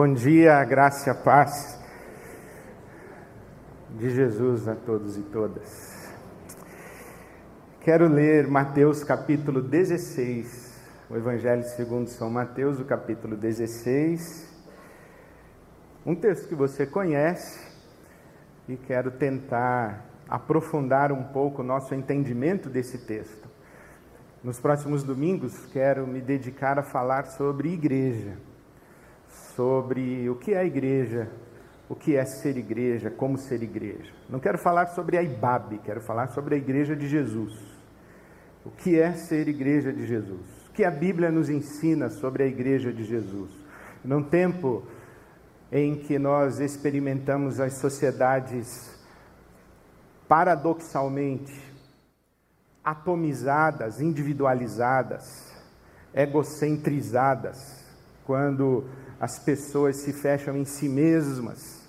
Bom dia, graça e paz de Jesus a todos e todas. Quero ler Mateus capítulo 16, o Evangelho segundo São Mateus, o capítulo 16. Um texto que você conhece e quero tentar aprofundar um pouco o nosso entendimento desse texto. Nos próximos domingos, quero me dedicar a falar sobre igreja sobre o que é igreja, o que é ser igreja, como ser igreja. Não quero falar sobre a IBAB, quero falar sobre a igreja de Jesus. O que é ser igreja de Jesus? O que a Bíblia nos ensina sobre a igreja de Jesus? Num tempo em que nós experimentamos as sociedades paradoxalmente atomizadas, individualizadas, egocentrizadas, quando as pessoas se fecham em si mesmas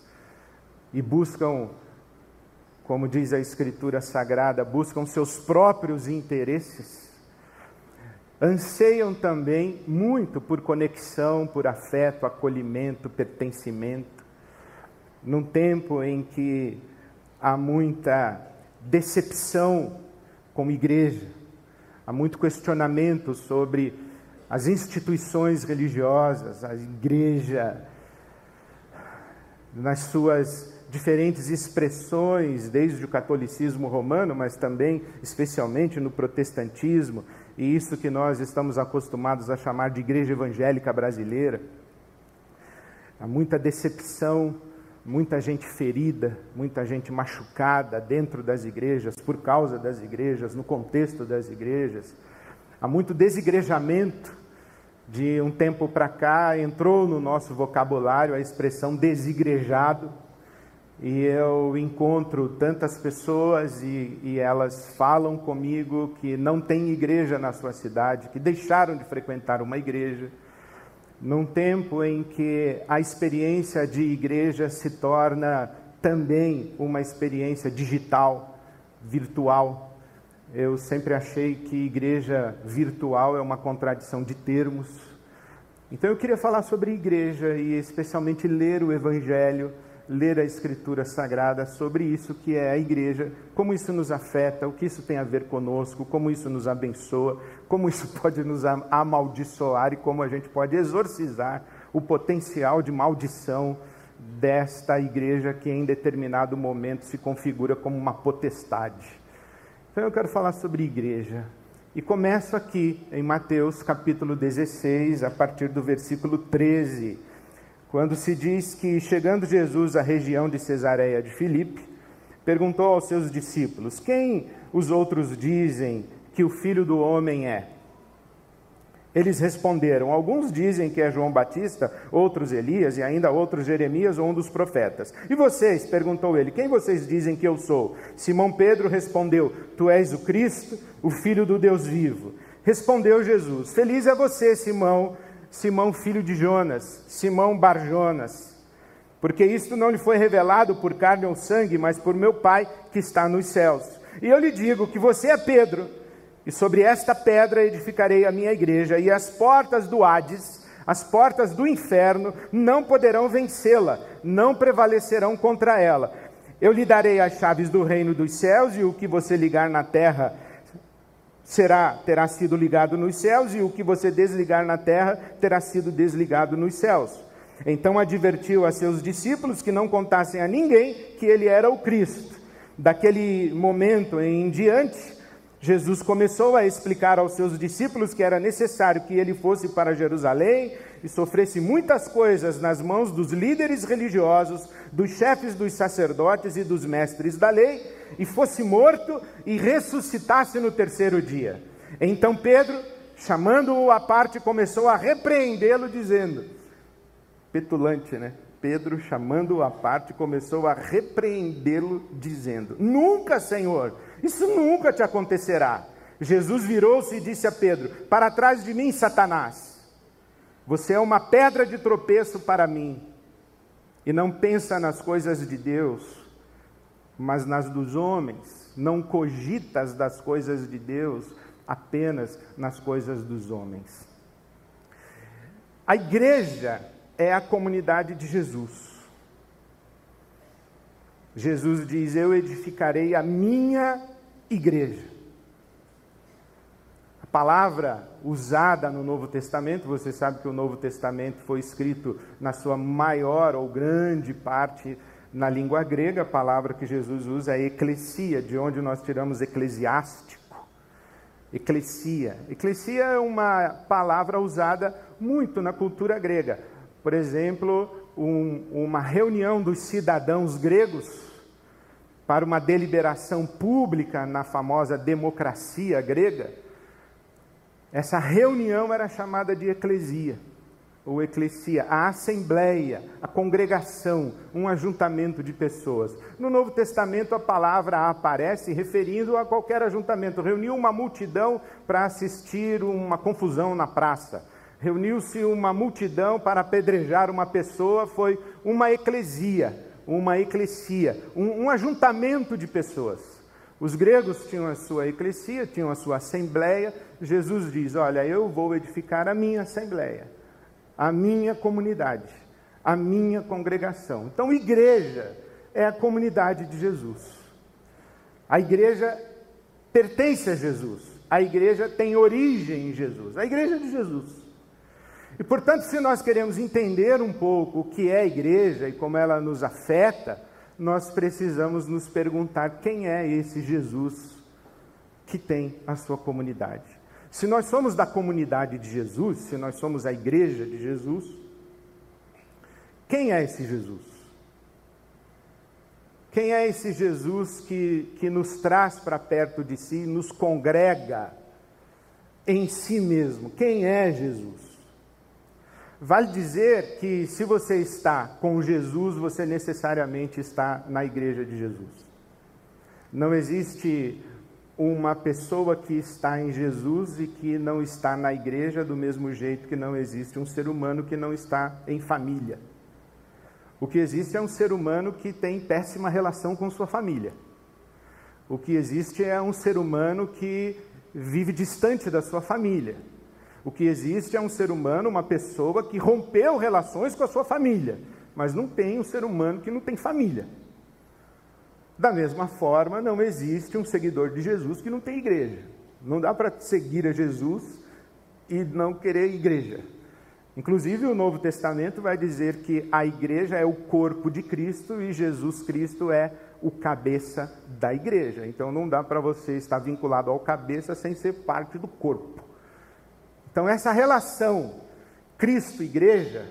e buscam, como diz a Escritura Sagrada, buscam seus próprios interesses, anseiam também muito por conexão, por afeto, acolhimento, pertencimento. Num tempo em que há muita decepção como igreja, há muito questionamento sobre as instituições religiosas, a igreja, nas suas diferentes expressões, desde o catolicismo romano, mas também, especialmente, no protestantismo, e isso que nós estamos acostumados a chamar de igreja evangélica brasileira. Há muita decepção, muita gente ferida, muita gente machucada dentro das igrejas, por causa das igrejas, no contexto das igrejas. Há muito desigrejamento, de um tempo para cá entrou no nosso vocabulário a expressão desigrejado, e eu encontro tantas pessoas e, e, elas falam comigo que não tem igreja na sua cidade, que deixaram de frequentar uma igreja, num tempo em que a experiência de igreja se torna também uma experiência digital, virtual. Eu sempre achei que igreja virtual é uma contradição de termos. Então eu queria falar sobre igreja e especialmente ler o Evangelho, ler a Escritura Sagrada sobre isso que é a igreja, como isso nos afeta, o que isso tem a ver conosco, como isso nos abençoa, como isso pode nos amaldiçoar e como a gente pode exorcizar o potencial de maldição desta igreja que em determinado momento se configura como uma potestade. Então eu quero falar sobre igreja. E começo aqui em Mateus capítulo 16, a partir do versículo 13, quando se diz que, chegando Jesus à região de Cesareia de Filipe, perguntou aos seus discípulos: Quem os outros dizem que o filho do homem é? Eles responderam: Alguns dizem que é João Batista, outros Elias e ainda outros Jeremias ou um dos profetas. E vocês? perguntou ele: Quem vocês dizem que eu sou? Simão Pedro respondeu: Tu és o Cristo, o Filho do Deus vivo. Respondeu Jesus: Feliz é você, Simão, Simão filho de Jonas, Simão Barjonas, porque isto não lhe foi revelado por carne ou sangue, mas por meu Pai que está nos céus. E eu lhe digo que você é Pedro e sobre esta pedra edificarei a minha igreja, e as portas do Hades, as portas do inferno, não poderão vencê-la, não prevalecerão contra ela. Eu lhe darei as chaves do reino dos céus, e o que você ligar na terra será terá sido ligado nos céus, e o que você desligar na terra terá sido desligado nos céus. Então advertiu a seus discípulos que não contassem a ninguém que ele era o Cristo. Daquele momento em diante, Jesus começou a explicar aos seus discípulos que era necessário que ele fosse para Jerusalém e sofresse muitas coisas nas mãos dos líderes religiosos, dos chefes dos sacerdotes e dos mestres da lei, e fosse morto e ressuscitasse no terceiro dia. Então Pedro, chamando-o à parte, começou a repreendê-lo, dizendo: petulante, né? Pedro, chamando-o à parte, começou a repreendê-lo, dizendo: Nunca, Senhor isso nunca te acontecerá. Jesus virou-se e disse a Pedro: Para trás de mim, Satanás. Você é uma pedra de tropeço para mim. E não pensa nas coisas de Deus, mas nas dos homens. Não cogitas das coisas de Deus, apenas nas coisas dos homens. A igreja é a comunidade de Jesus. Jesus diz: Eu edificarei a minha igreja. A palavra usada no Novo Testamento, você sabe que o Novo Testamento foi escrito na sua maior ou grande parte na língua grega, a palavra que Jesus usa é eclesia, de onde nós tiramos eclesiástico. Eclesia. Eclesia é uma palavra usada muito na cultura grega. Por exemplo, um, uma reunião dos cidadãos gregos para uma deliberação pública na famosa democracia grega, essa reunião era chamada de eclesia, ou eclesia, a assembleia, a congregação, um ajuntamento de pessoas. No Novo Testamento a palavra aparece referindo a qualquer ajuntamento. Reuniu uma multidão para assistir uma confusão na praça. Reuniu-se uma multidão para apedrejar uma pessoa, foi uma eclesia uma eclesia, um, um ajuntamento de pessoas. Os gregos tinham a sua eclesia, tinham a sua assembleia. Jesus diz: Olha, eu vou edificar a minha assembleia, a minha comunidade, a minha congregação. Então, igreja é a comunidade de Jesus. A igreja pertence a Jesus. A igreja tem origem em Jesus. A igreja de Jesus. E portanto, se nós queremos entender um pouco o que é a igreja e como ela nos afeta, nós precisamos nos perguntar quem é esse Jesus que tem a sua comunidade. Se nós somos da comunidade de Jesus, se nós somos a igreja de Jesus, quem é esse Jesus? Quem é esse Jesus que, que nos traz para perto de si, nos congrega em si mesmo? Quem é Jesus? Vale dizer que se você está com Jesus, você necessariamente está na igreja de Jesus. Não existe uma pessoa que está em Jesus e que não está na igreja, do mesmo jeito que não existe um ser humano que não está em família. O que existe é um ser humano que tem péssima relação com sua família. O que existe é um ser humano que vive distante da sua família. O que existe é um ser humano, uma pessoa que rompeu relações com a sua família, mas não tem um ser humano que não tem família. Da mesma forma, não existe um seguidor de Jesus que não tem igreja. Não dá para seguir a Jesus e não querer igreja. Inclusive, o Novo Testamento vai dizer que a igreja é o corpo de Cristo e Jesus Cristo é o cabeça da igreja. Então, não dá para você estar vinculado ao cabeça sem ser parte do corpo. Então, essa relação Cristo-igreja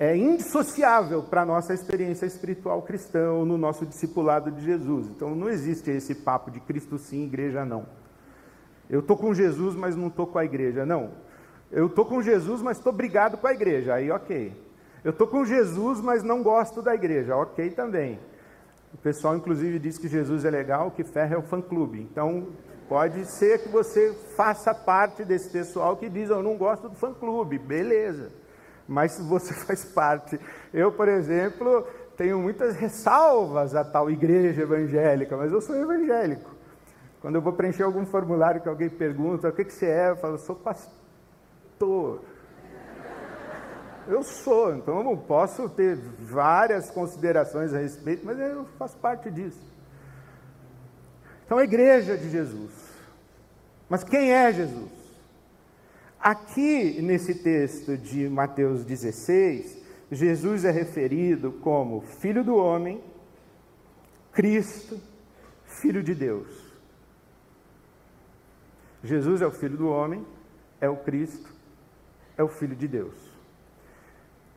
é indissociável para a nossa experiência espiritual cristã ou no nosso discipulado de Jesus. Então, não existe esse papo de Cristo sim, igreja não. Eu estou com Jesus, mas não estou com a igreja. Não. Eu estou com Jesus, mas estou brigado com a igreja. Aí, ok. Eu estou com Jesus, mas não gosto da igreja. Ok também. O pessoal, inclusive, diz que Jesus é legal, que ferro é o fã-clube. Então, Pode ser que você faça parte desse pessoal que diz: Eu não gosto do fã-clube, beleza. Mas se você faz parte. Eu, por exemplo, tenho muitas ressalvas a tal igreja evangélica, mas eu sou evangélico. Quando eu vou preencher algum formulário que alguém pergunta: O que, que você é? Eu falo: sou pastor. Eu sou, então eu não posso ter várias considerações a respeito, mas eu faço parte disso. Então, a igreja de Jesus. Mas quem é Jesus? Aqui nesse texto de Mateus 16, Jesus é referido como Filho do Homem, Cristo, Filho de Deus. Jesus é o Filho do Homem, é o Cristo, é o Filho de Deus.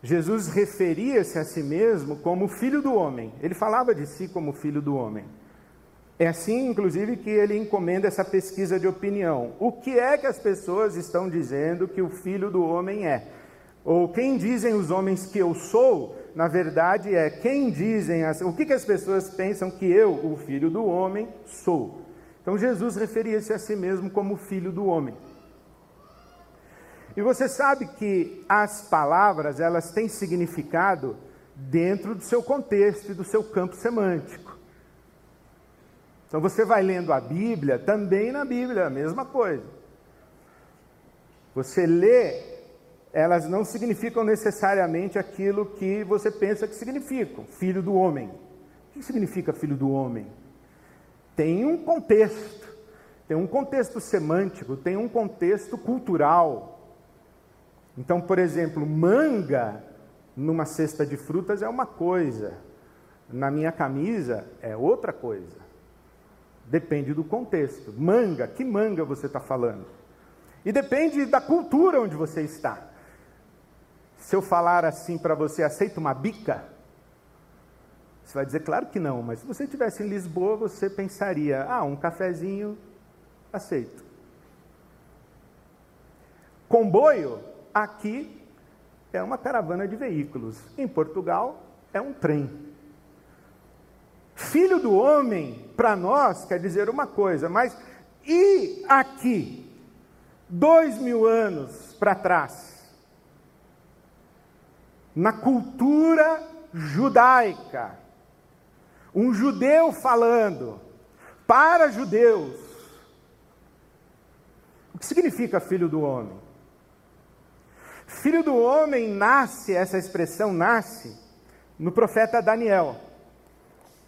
Jesus referia-se a si mesmo como Filho do Homem, ele falava de si como Filho do Homem. É assim, inclusive, que ele encomenda essa pesquisa de opinião. O que é que as pessoas estão dizendo que o filho do homem é? Ou quem dizem os homens que eu sou, na verdade é quem dizem, as, o que, que as pessoas pensam que eu, o filho do homem, sou. Então Jesus referia-se a si mesmo como filho do homem. E você sabe que as palavras, elas têm significado dentro do seu contexto e do seu campo semântico. Então você vai lendo a Bíblia, também na Bíblia, a mesma coisa. Você lê elas não significam necessariamente aquilo que você pensa que significam, filho do homem. O que significa filho do homem? Tem um contexto, tem um contexto semântico, tem um contexto cultural. Então, por exemplo, manga numa cesta de frutas é uma coisa, na minha camisa é outra coisa. Depende do contexto. Manga, que manga você está falando? E depende da cultura onde você está. Se eu falar assim para você, aceita uma bica? Você vai dizer, claro que não, mas se você estivesse em Lisboa, você pensaria, ah, um cafezinho, aceito. Comboio, aqui é uma caravana de veículos. Em Portugal, é um trem. Filho do homem, para nós, quer dizer uma coisa, mas e aqui, dois mil anos para trás, na cultura judaica, um judeu falando para judeus, o que significa filho do homem? Filho do homem nasce, essa expressão nasce, no profeta Daniel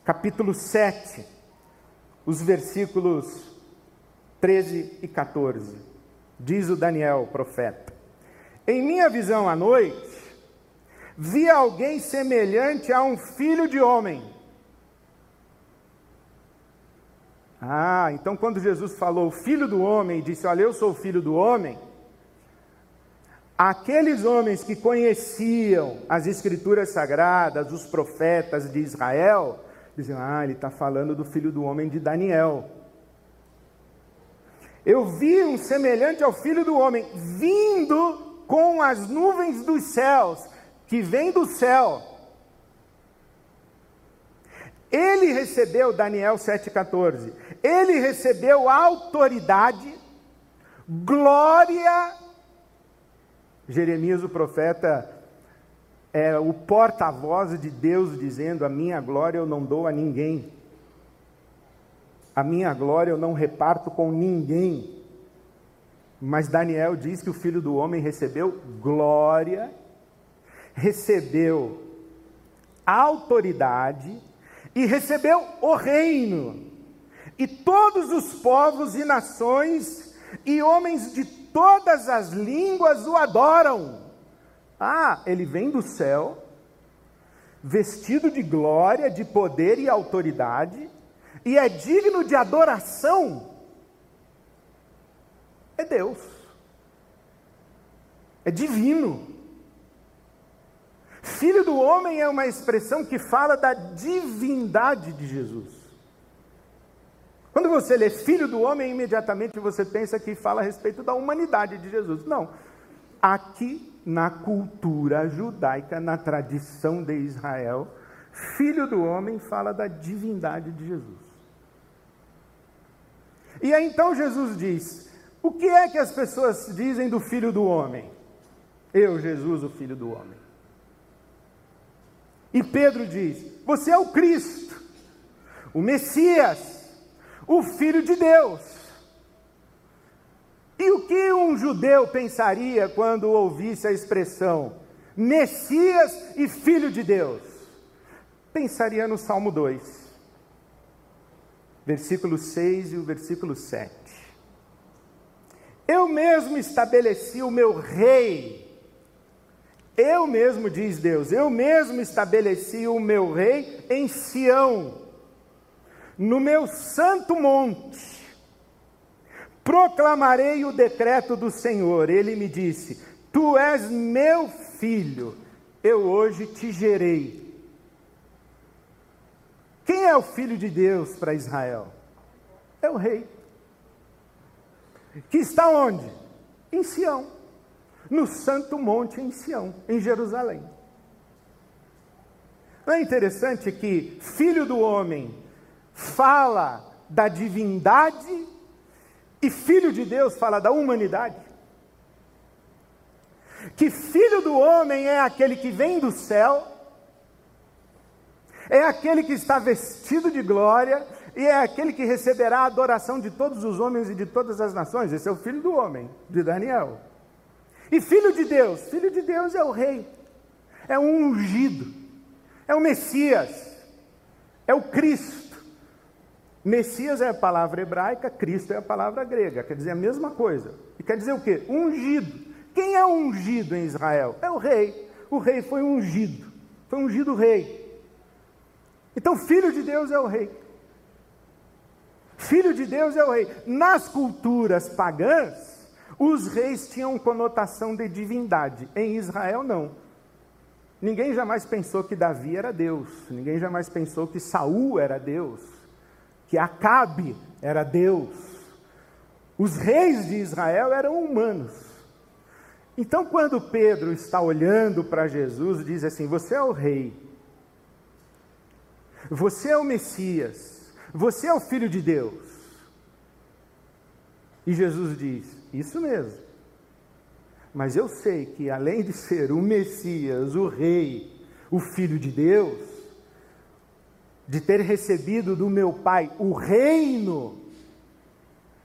capítulo 7, os versículos 13 e 14. Diz o Daniel, profeta: Em minha visão à noite, vi alguém semelhante a um filho de homem. Ah, então quando Jesus falou filho do homem, disse: Olha, eu sou o filho do homem. Aqueles homens que conheciam as escrituras sagradas, os profetas de Israel, Diziam, ah, ele está falando do filho do homem de Daniel. Eu vi um semelhante ao filho do homem, vindo com as nuvens dos céus, que vem do céu. Ele recebeu, Daniel 7,14, ele recebeu autoridade, glória. Jeremias, o profeta, é o porta-voz de Deus dizendo: A minha glória eu não dou a ninguém, a minha glória eu não reparto com ninguém. Mas Daniel diz que o filho do homem recebeu glória, recebeu autoridade e recebeu o reino. E todos os povos e nações e homens de todas as línguas o adoram. Ah, ele vem do céu, vestido de glória, de poder e autoridade, e é digno de adoração. É Deus. É divino. Filho do homem é uma expressão que fala da divindade de Jesus. Quando você lê filho do homem, imediatamente você pensa que fala a respeito da humanidade de Jesus. Não. Aqui na cultura judaica, na tradição de Israel, filho do homem fala da divindade de Jesus. E aí então Jesus diz: o que é que as pessoas dizem do filho do homem? Eu, Jesus, o filho do homem. E Pedro diz: Você é o Cristo, o Messias, o Filho de Deus. E o que um judeu pensaria quando ouvisse a expressão Messias e Filho de Deus? Pensaria no Salmo 2, versículo 6 e o versículo 7. Eu mesmo estabeleci o meu rei. Eu mesmo, diz Deus, eu mesmo estabeleci o meu rei em Sião, no meu santo monte proclamarei o decreto do Senhor. Ele me disse: Tu és meu filho, eu hoje te gerei. Quem é o filho de Deus para Israel? É o rei. Que está onde? Em Sião. No santo monte em Sião, em Jerusalém. Não é interessante que filho do homem fala da divindade e filho de Deus fala da humanidade. Que filho do homem é aquele que vem do céu, é aquele que está vestido de glória, e é aquele que receberá a adoração de todos os homens e de todas as nações. Esse é o filho do homem, de Daniel. E filho de Deus? Filho de Deus é o rei, é o ungido, é o Messias, é o Cristo. Messias é a palavra hebraica, Cristo é a palavra grega, quer dizer a mesma coisa. E quer dizer o quê? Ungido. Quem é ungido em Israel? É o rei. O rei foi ungido. Foi ungido rei. Então, filho de Deus é o rei. Filho de Deus é o rei. Nas culturas pagãs, os reis tinham conotação de divindade. Em Israel, não. Ninguém jamais pensou que Davi era Deus. Ninguém jamais pensou que Saul era Deus que Acabe era Deus. Os reis de Israel eram humanos. Então, quando Pedro está olhando para Jesus, diz assim: Você é o rei, você é o Messias, você é o filho de Deus. E Jesus diz: Isso mesmo. Mas eu sei que além de ser o Messias, o rei, o filho de Deus, de ter recebido do meu Pai o reino.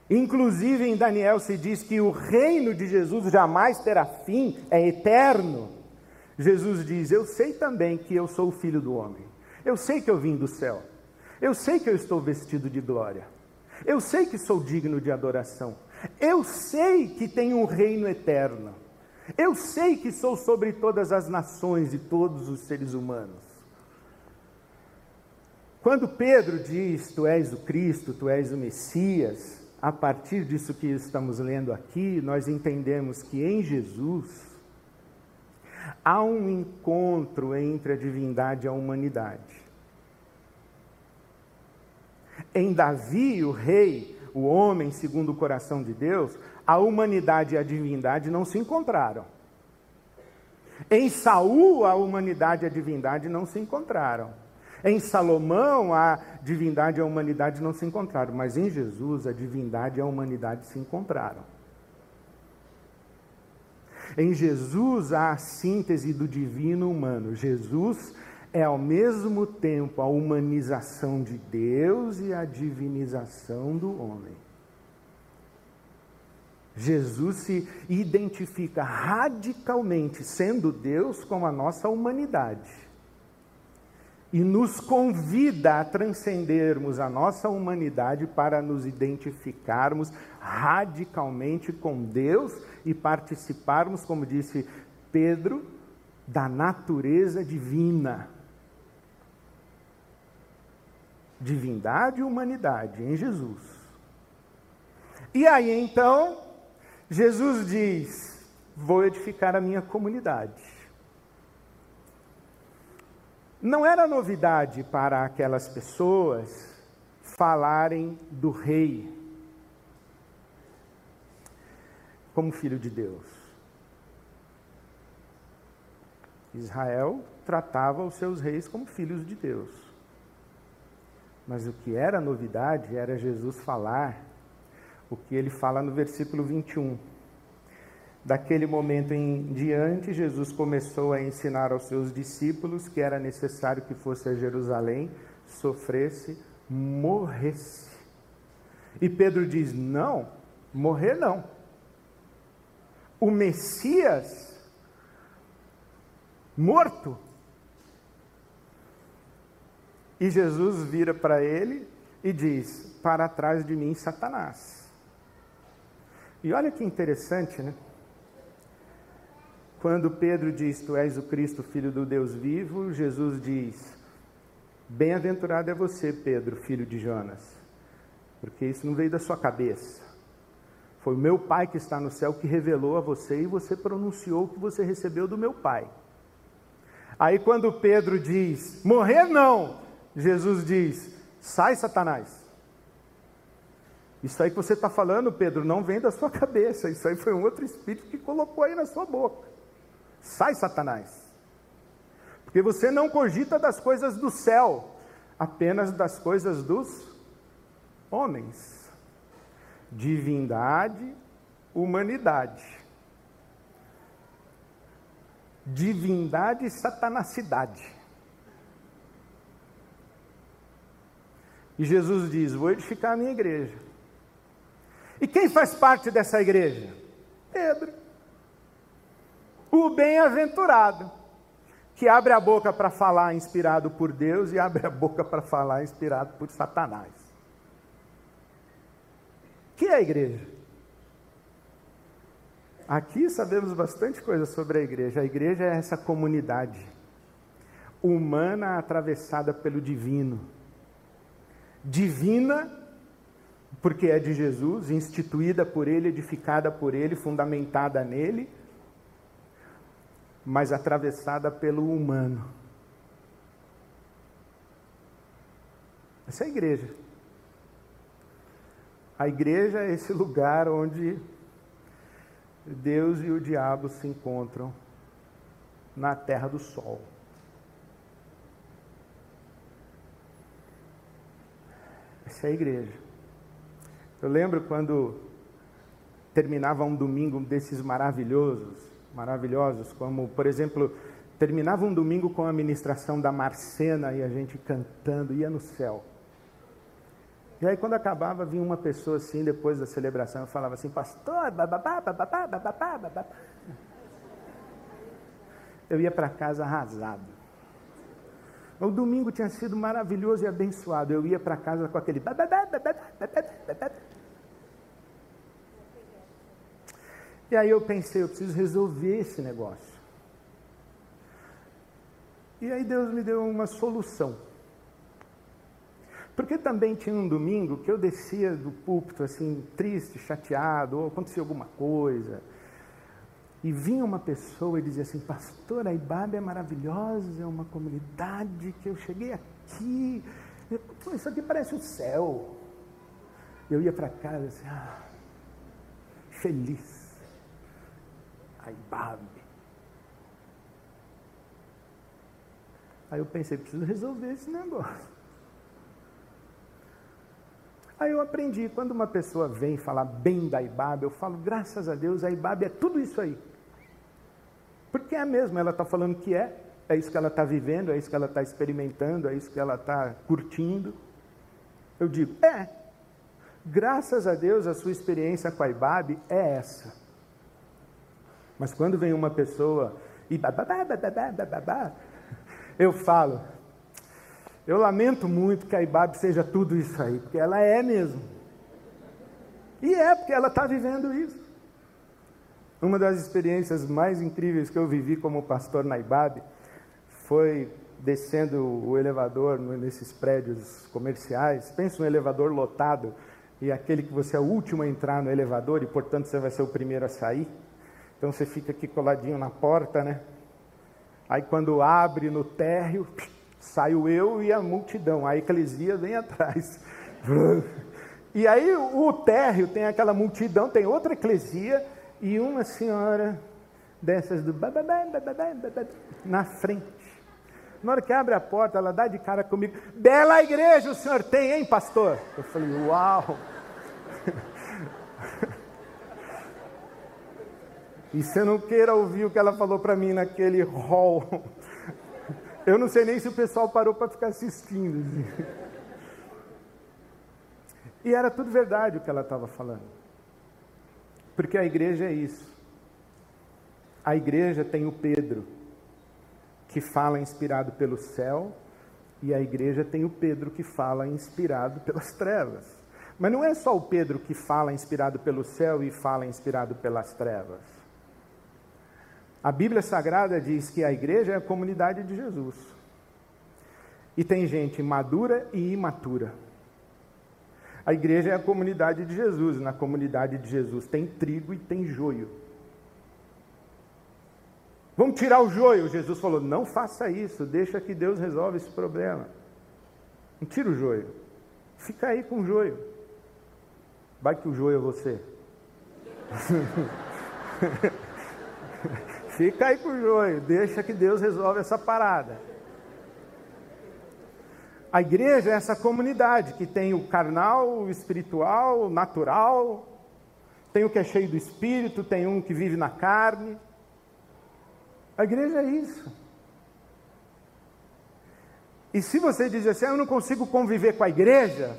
Inclusive em Daniel se diz que o reino de Jesus jamais terá fim, é eterno. Jesus diz: Eu sei também que eu sou o filho do homem. Eu sei que eu vim do céu. Eu sei que eu estou vestido de glória. Eu sei que sou digno de adoração. Eu sei que tenho um reino eterno. Eu sei que sou sobre todas as nações e todos os seres humanos. Quando Pedro diz: Tu és o Cristo, tu és o Messias, a partir disso que estamos lendo aqui, nós entendemos que em Jesus há um encontro entre a divindade e a humanidade. Em Davi, o rei, o homem segundo o coração de Deus, a humanidade e a divindade não se encontraram. Em Saul, a humanidade e a divindade não se encontraram. Em Salomão, a divindade e a humanidade não se encontraram, mas em Jesus, a divindade e a humanidade se encontraram. Em Jesus, há a síntese do divino humano. Jesus é ao mesmo tempo a humanização de Deus e a divinização do homem. Jesus se identifica radicalmente, sendo Deus, com a nossa humanidade e nos convida a transcendermos a nossa humanidade para nos identificarmos radicalmente com Deus e participarmos, como disse Pedro, da natureza divina. Divindade e humanidade em Jesus. E aí então, Jesus diz: Vou edificar a minha comunidade. Não era novidade para aquelas pessoas falarem do rei como filho de Deus. Israel tratava os seus reis como filhos de Deus. Mas o que era novidade era Jesus falar o que ele fala no versículo 21 Daquele momento em diante, Jesus começou a ensinar aos seus discípulos que era necessário que fosse a Jerusalém, sofresse, morresse. E Pedro diz: Não, morrer não. O Messias morto. E Jesus vira para ele e diz: Para trás de mim, Satanás. E olha que interessante, né? Quando Pedro diz: Tu és o Cristo, filho do Deus vivo, Jesus diz: Bem-aventurado é você, Pedro, filho de Jonas, porque isso não veio da sua cabeça. Foi o meu Pai que está no céu que revelou a você e você pronunciou o que você recebeu do meu Pai. Aí, quando Pedro diz: Morrer não, Jesus diz: Sai, Satanás. Isso aí que você está falando, Pedro, não vem da sua cabeça. Isso aí foi um outro espírito que colocou aí na sua boca. Sai, Satanás. Porque você não cogita das coisas do céu, apenas das coisas dos homens. Divindade, humanidade. Divindade e satanacidade. E Jesus diz: Vou edificar a minha igreja. E quem faz parte dessa igreja? Pedro. O bem-aventurado, que abre a boca para falar inspirado por Deus e abre a boca para falar inspirado por Satanás. Que é a igreja? Aqui sabemos bastante coisa sobre a igreja. A igreja é essa comunidade humana atravessada pelo divino. Divina, porque é de Jesus, instituída por Ele, edificada por Ele, fundamentada nele, mas atravessada pelo humano. Essa é a igreja. A igreja é esse lugar onde Deus e o diabo se encontram na terra do sol. Essa é a igreja. Eu lembro quando terminava um domingo desses maravilhosos, maravilhosos, como, por exemplo, terminava um domingo com a ministração da Marcena e a gente cantando, ia no céu. E aí, quando acabava, vinha uma pessoa assim, depois da celebração, e falava assim, pastor, bababá, bababá, bababá, bababá. Eu ia para casa arrasado. O domingo tinha sido maravilhoso e abençoado. Eu ia para casa com aquele. E aí eu pensei, eu preciso resolver esse negócio. E aí Deus me deu uma solução. Porque também tinha um domingo que eu descia do púlpito assim, triste, chateado, ou acontecia alguma coisa. E vinha uma pessoa e dizia assim: Pastor, a Ibabe é maravilhosa, é uma comunidade que eu cheguei aqui. Pô, isso aqui parece o céu. Eu ia para casa assim, ah, feliz. A Ibabe. Aí eu pensei: preciso resolver esse negócio. Aí eu aprendi, quando uma pessoa vem falar bem da Ibabe, eu falo, graças a Deus, a Ibabe é tudo isso aí. Porque é mesmo, ela está falando que é, é isso que ela está vivendo, é isso que ela está experimentando, é isso que ela está curtindo. Eu digo, é. Graças a Deus, a sua experiência com a Ibabe é essa. Mas quando vem uma pessoa e eu falo, eu lamento muito que a Ibabe seja tudo isso aí, porque ela é mesmo. E é, porque ela está vivendo isso. Uma das experiências mais incríveis que eu vivi como pastor na Ibabe foi descendo o elevador nesses prédios comerciais. Pensa um elevador lotado e aquele que você é o último a entrar no elevador e, portanto, você vai ser o primeiro a sair. Então você fica aqui coladinho na porta, né? Aí quando abre no térreo, Saio eu e a multidão, a eclesia vem atrás. E aí o térreo tem aquela multidão, tem outra eclesia e uma senhora dessas do na frente. Na hora que abre a porta, ela dá de cara comigo. Bela igreja o senhor tem, hein, pastor? Eu falei, uau! E você não queira ouvir o que ela falou para mim naquele hall eu não sei nem se o pessoal parou para ficar assistindo. E era tudo verdade o que ela estava falando. Porque a igreja é isso. A igreja tem o Pedro, que fala inspirado pelo céu, e a igreja tem o Pedro que fala inspirado pelas trevas. Mas não é só o Pedro que fala inspirado pelo céu e fala inspirado pelas trevas. A Bíblia Sagrada diz que a igreja é a comunidade de Jesus. E tem gente madura e imatura. A igreja é a comunidade de Jesus. Na comunidade de Jesus tem trigo e tem joio. Vamos tirar o joio. Jesus falou: não faça isso, deixa que Deus resolve esse problema. Não tira o joio. Fica aí com o joio. Vai que o joio é você. Fica aí com o joio, deixa que Deus resolve essa parada. A igreja é essa comunidade que tem o carnal, o espiritual, o natural, tem o que é cheio do espírito, tem um que vive na carne. A igreja é isso. E se você diz assim, ah, eu não consigo conviver com a igreja,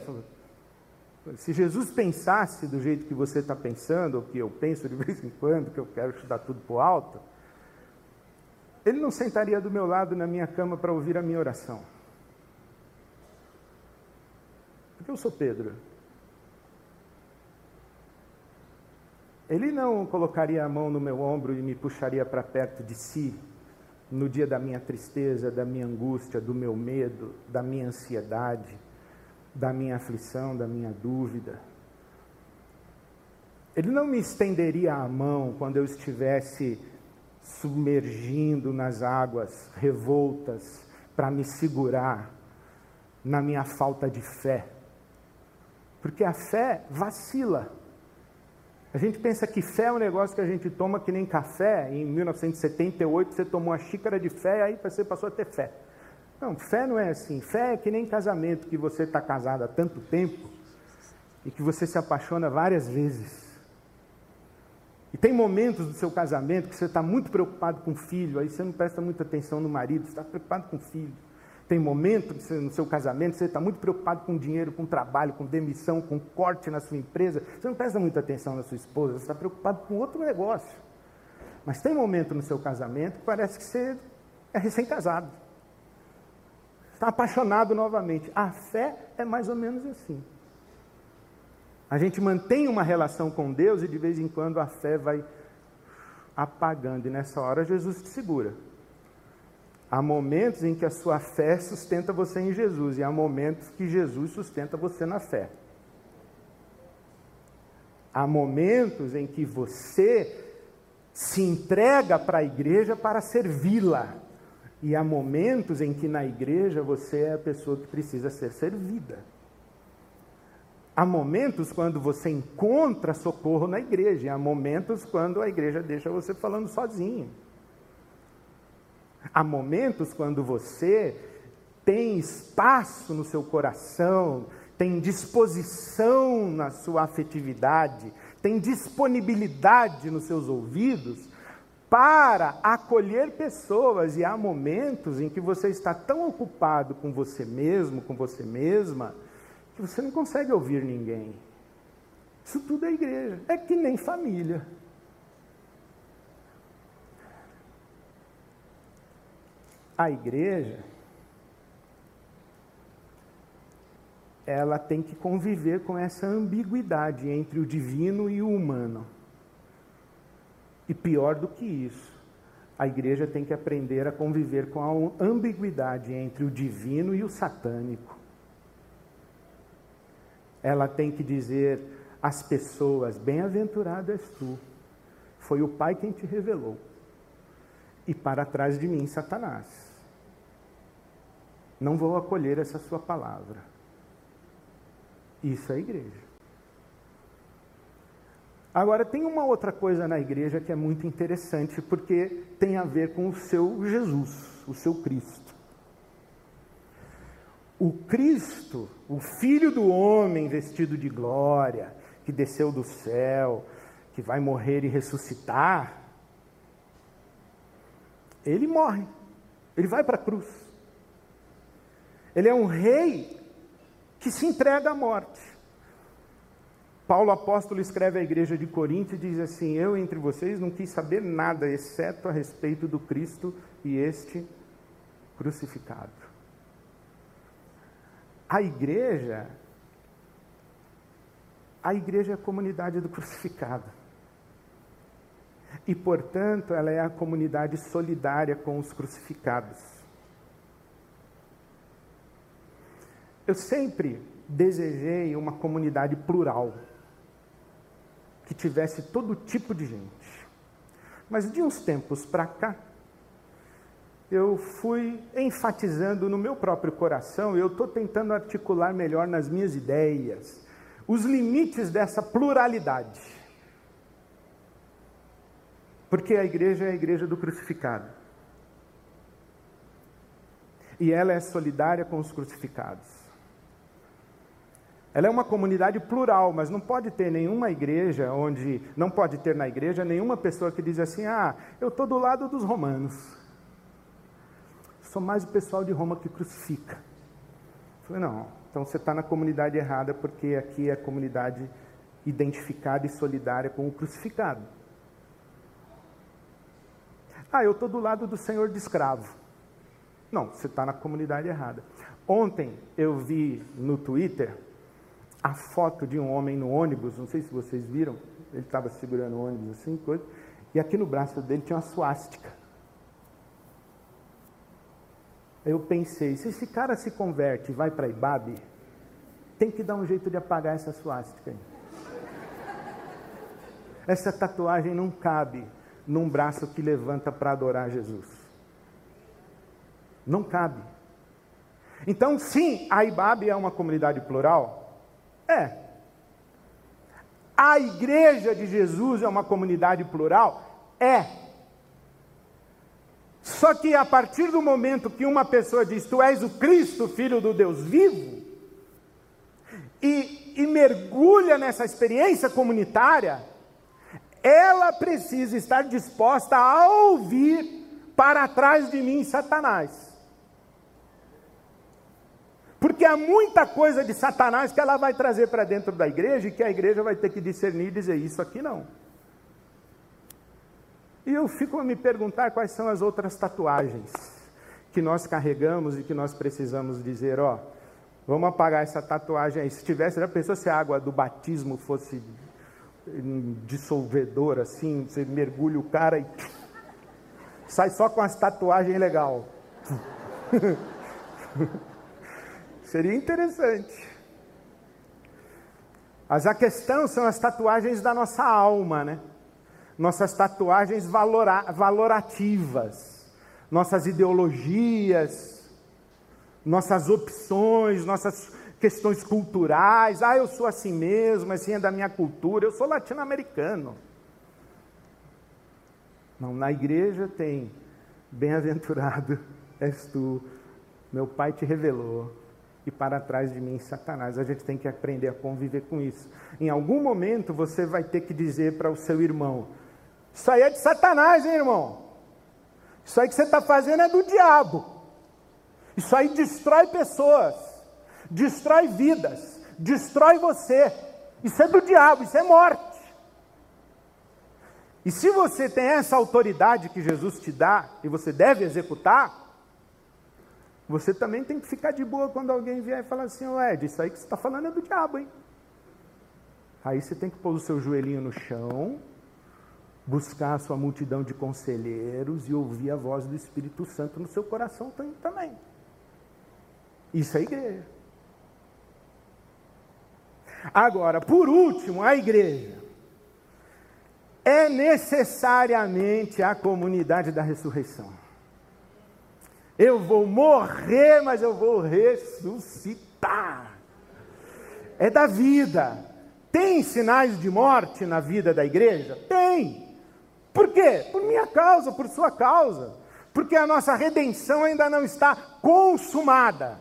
se Jesus pensasse do jeito que você está pensando, ou que eu penso de vez em quando, que eu quero estudar tudo o alto, ele não sentaria do meu lado na minha cama para ouvir a minha oração. Porque eu sou Pedro. Ele não colocaria a mão no meu ombro e me puxaria para perto de si no dia da minha tristeza, da minha angústia, do meu medo, da minha ansiedade, da minha aflição, da minha dúvida. Ele não me estenderia a mão quando eu estivesse submergindo nas águas revoltas para me segurar na minha falta de fé. Porque a fé vacila. A gente pensa que fé é um negócio que a gente toma que nem café. Em 1978 você tomou uma xícara de fé, aí você passou a ter fé. Não, fé não é assim. Fé é que nem casamento, que você está casado há tanto tempo e que você se apaixona várias vezes. E tem momentos do seu casamento que você está muito preocupado com o filho, aí você não presta muita atenção no marido, você está preocupado com o filho. Tem momentos no seu casamento, você está muito preocupado com dinheiro, com trabalho, com demissão, com corte na sua empresa. Você não presta muita atenção na sua esposa, você está preocupado com outro negócio. Mas tem momento no seu casamento que parece que você é recém-casado. Está apaixonado novamente. A fé é mais ou menos assim. A gente mantém uma relação com Deus e de vez em quando a fé vai apagando. E nessa hora Jesus te segura. Há momentos em que a sua fé sustenta você em Jesus, e há momentos que Jesus sustenta você na fé. Há momentos em que você se entrega para a igreja para servi-la, e há momentos em que na igreja você é a pessoa que precisa ser servida. Há momentos quando você encontra socorro na igreja, e há momentos quando a igreja deixa você falando sozinho. Há momentos quando você tem espaço no seu coração, tem disposição na sua afetividade, tem disponibilidade nos seus ouvidos para acolher pessoas, e há momentos em que você está tão ocupado com você mesmo, com você mesma, que você não consegue ouvir ninguém. Isso tudo é igreja, é que nem família. a igreja ela tem que conviver com essa ambiguidade entre o divino e o humano. E pior do que isso, a igreja tem que aprender a conviver com a ambiguidade entre o divino e o satânico. Ela tem que dizer às pessoas: Bem-aventurado és tu, foi o Pai quem te revelou e para trás de mim, Satanás. Não vou acolher essa sua palavra. Isso é igreja. Agora, tem uma outra coisa na igreja que é muito interessante, porque tem a ver com o seu Jesus, o seu Cristo. O Cristo, o Filho do homem vestido de glória, que desceu do céu, que vai morrer e ressuscitar, ele morre, ele vai para a cruz. Ele é um rei que se entrega à morte. Paulo apóstolo escreve à igreja de Corinto e diz assim: Eu entre vocês não quis saber nada, exceto a respeito do Cristo e este crucificado. A igreja, a igreja é a comunidade do crucificado e, portanto, ela é a comunidade solidária com os crucificados. Eu sempre desejei uma comunidade plural, que tivesse todo tipo de gente. Mas de uns tempos para cá, eu fui enfatizando no meu próprio coração, eu estou tentando articular melhor nas minhas ideias, os limites dessa pluralidade. Porque a igreja é a igreja do crucificado. E ela é solidária com os crucificados. Ela é uma comunidade plural, mas não pode ter nenhuma igreja onde não pode ter na igreja nenhuma pessoa que diz assim: "Ah, eu estou do lado dos romanos. Sou mais o pessoal de Roma que crucifica". Eu falei: "Não, então você está na comunidade errada, porque aqui é a comunidade identificada e solidária com o crucificado". Ah, eu estou do lado do senhor de escravo. Não, você está na comunidade errada. Ontem eu vi no Twitter a foto de um homem no ônibus, não sei se vocês viram, ele estava segurando o ônibus assim, coisa, e aqui no braço dele tinha uma suástica. Eu pensei, se esse cara se converte e vai para Ibabe, tem que dar um jeito de apagar essa suástica aí. Essa tatuagem não cabe num braço que levanta para adorar Jesus. Não cabe. Então, sim, a Ibabe é uma comunidade plural? É. A igreja de Jesus é uma comunidade plural? É. Só que a partir do momento que uma pessoa diz, Tu és o Cristo, filho do Deus vivo, e, e mergulha nessa experiência comunitária, ela precisa estar disposta a ouvir para trás de mim Satanás. Porque há muita coisa de Satanás que ela vai trazer para dentro da igreja e que a igreja vai ter que discernir e dizer: Isso aqui não. E eu fico a me perguntar quais são as outras tatuagens que nós carregamos e que nós precisamos dizer: Ó, vamos apagar essa tatuagem aí. Se tivesse, já pensou se a água do batismo fosse dissolvedor, assim, você mergulha o cara e sai só com as tatuagens legal. Seria interessante. Mas a questão são as tatuagens da nossa alma, né? Nossas tatuagens valora, valorativas, nossas ideologias, nossas opções, nossas questões culturais. Ah, eu sou assim mesmo, assim é da minha cultura. Eu sou latino-americano. Não, na igreja tem bem-aventurado és tu, meu pai te revelou, e para trás de mim Satanás. A gente tem que aprender a conviver com isso. Em algum momento você vai ter que dizer para o seu irmão: Isso aí é de Satanás, hein, irmão? Isso aí que você está fazendo é do diabo. Isso aí destrói pessoas destrói vidas, destrói você. Isso é do diabo, isso é morte. E se você tem essa autoridade que Jesus te dá e você deve executar, você também tem que ficar de boa quando alguém vier e falar assim: Ed, isso aí que você está falando é do diabo, hein? Aí você tem que pôr o seu joelhinho no chão, buscar a sua multidão de conselheiros e ouvir a voz do Espírito Santo no seu coração também. Isso é igreja. Agora, por último, a igreja. É necessariamente a comunidade da ressurreição. Eu vou morrer, mas eu vou ressuscitar. É da vida. Tem sinais de morte na vida da igreja? Tem. Por quê? Por minha causa, por sua causa. Porque a nossa redenção ainda não está consumada.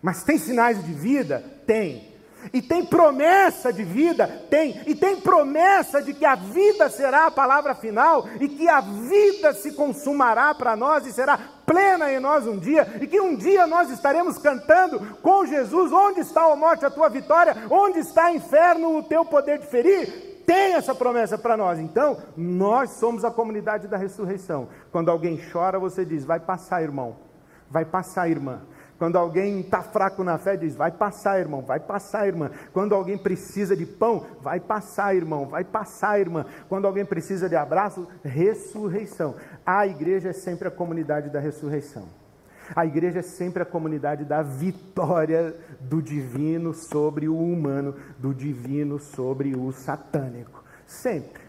Mas tem sinais de vida? Tem. E tem promessa de vida? Tem. E tem promessa de que a vida será a palavra final e que a vida se consumará para nós e será plena em nós um dia e que um dia nós estaremos cantando com Jesus: Onde está a morte, a tua vitória? Onde está inferno, o teu poder de ferir? Tem essa promessa para nós. Então, nós somos a comunidade da ressurreição. Quando alguém chora, você diz: Vai passar, irmão. Vai passar, irmã. Quando alguém está fraco na fé, diz: vai passar, irmão, vai passar, irmã. Quando alguém precisa de pão, vai passar, irmão, vai passar, irmã. Quando alguém precisa de abraço, ressurreição. A igreja é sempre a comunidade da ressurreição. A igreja é sempre a comunidade da vitória do divino sobre o humano, do divino sobre o satânico. Sempre.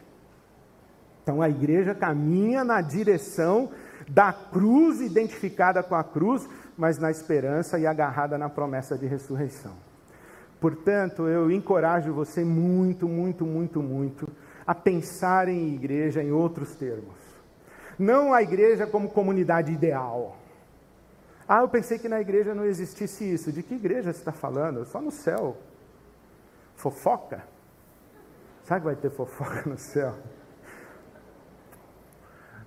Então a igreja caminha na direção da cruz, identificada com a cruz, mas na esperança e agarrada na promessa de ressurreição. Portanto, eu encorajo você muito, muito, muito, muito a pensar em igreja em outros termos. Não a igreja como comunidade ideal. Ah, eu pensei que na igreja não existisse isso. De que igreja você está falando? Só no céu. Fofoca? Sabe que vai ter fofoca no céu?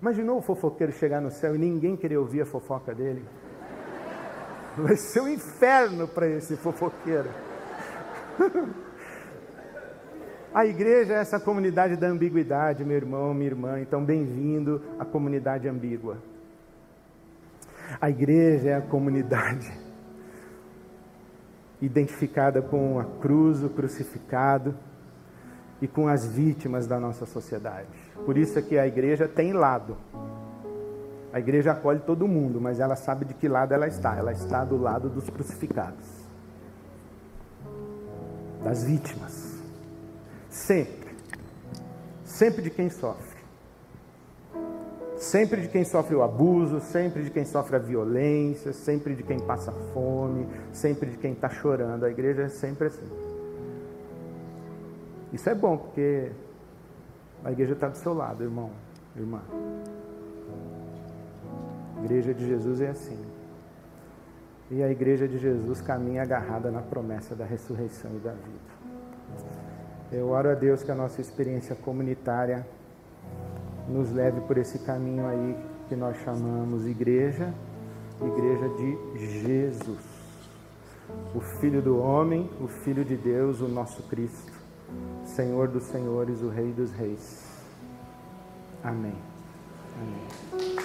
Imaginou o fofoqueiro chegar no céu e ninguém querer ouvir a fofoca dele? Vai ser um inferno para esse fofoqueiro. A igreja é essa comunidade da ambiguidade, meu irmão, minha irmã. Então, bem-vindo à comunidade ambígua. A igreja é a comunidade identificada com a cruz, o crucificado e com as vítimas da nossa sociedade. Por isso é que a igreja tem lado. A igreja acolhe todo mundo, mas ela sabe de que lado ela está. Ela está do lado dos crucificados, das vítimas. Sempre. Sempre de quem sofre. Sempre de quem sofre o abuso, sempre de quem sofre a violência, sempre de quem passa fome, sempre de quem está chorando. A igreja é sempre assim. Isso é bom, porque a igreja está do seu lado, irmão, irmã. A igreja de Jesus é assim. E a igreja de Jesus caminha agarrada na promessa da ressurreição e da vida. Eu oro a Deus que a nossa experiência comunitária nos leve por esse caminho aí que nós chamamos igreja, igreja de Jesus. O Filho do homem, o Filho de Deus, o nosso Cristo, Senhor dos senhores, o Rei dos reis. Amém. Amém.